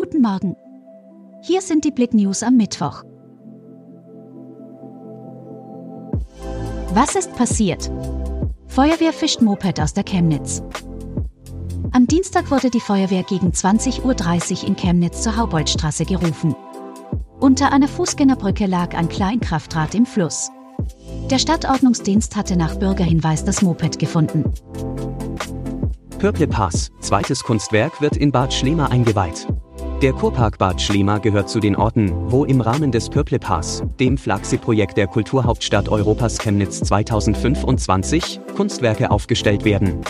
Guten Morgen. Hier sind die Blick News am Mittwoch. Was ist passiert? Feuerwehr fischt Moped aus der Chemnitz. Am Dienstag wurde die Feuerwehr gegen 20.30 Uhr in Chemnitz zur Hauboldstraße gerufen. Unter einer Fußgängerbrücke lag ein Kleinkraftrad im Fluss. Der Stadtordnungsdienst hatte nach Bürgerhinweis das Moped gefunden. Purple Pass, zweites Kunstwerk, wird in Bad Schlema eingeweiht. Der Kurpark Bad Schlema gehört zu den Orten, wo im Rahmen des Purple Pass, dem Flaggschiff-Projekt der Kulturhauptstadt Europas Chemnitz 2025, Kunstwerke aufgestellt werden.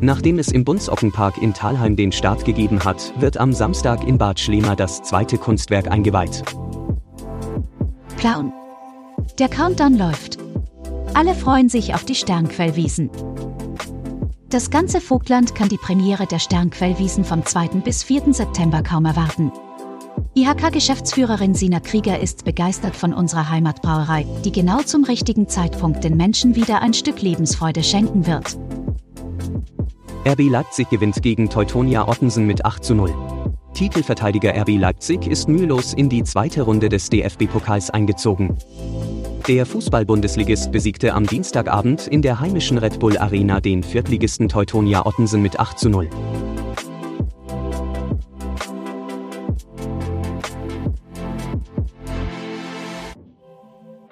Nachdem es im Buntsockenpark in Thalheim den Start gegeben hat, wird am Samstag in Bad Schlema das zweite Kunstwerk eingeweiht. Clown. Der Countdown läuft. Alle freuen sich auf die Sternquellwiesen. Das ganze Vogtland kann die Premiere der Sternquellwiesen vom 2. bis 4. September kaum erwarten. IHK-Geschäftsführerin Sina Krieger ist begeistert von unserer Heimatbrauerei, die genau zum richtigen Zeitpunkt den Menschen wieder ein Stück Lebensfreude schenken wird. RB Leipzig gewinnt gegen Teutonia Ottensen mit 8 zu 0. Titelverteidiger RB Leipzig ist mühelos in die zweite Runde des DFB-Pokals eingezogen. Der Fußball-Bundesligist besiegte am Dienstagabend in der heimischen Red Bull Arena den Viertligisten Teutonia Ottensen mit 8 zu 0.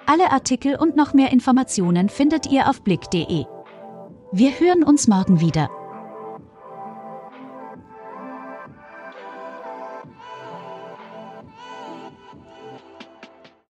Alle Artikel und noch mehr Informationen findet ihr auf blick.de. Wir hören uns morgen wieder.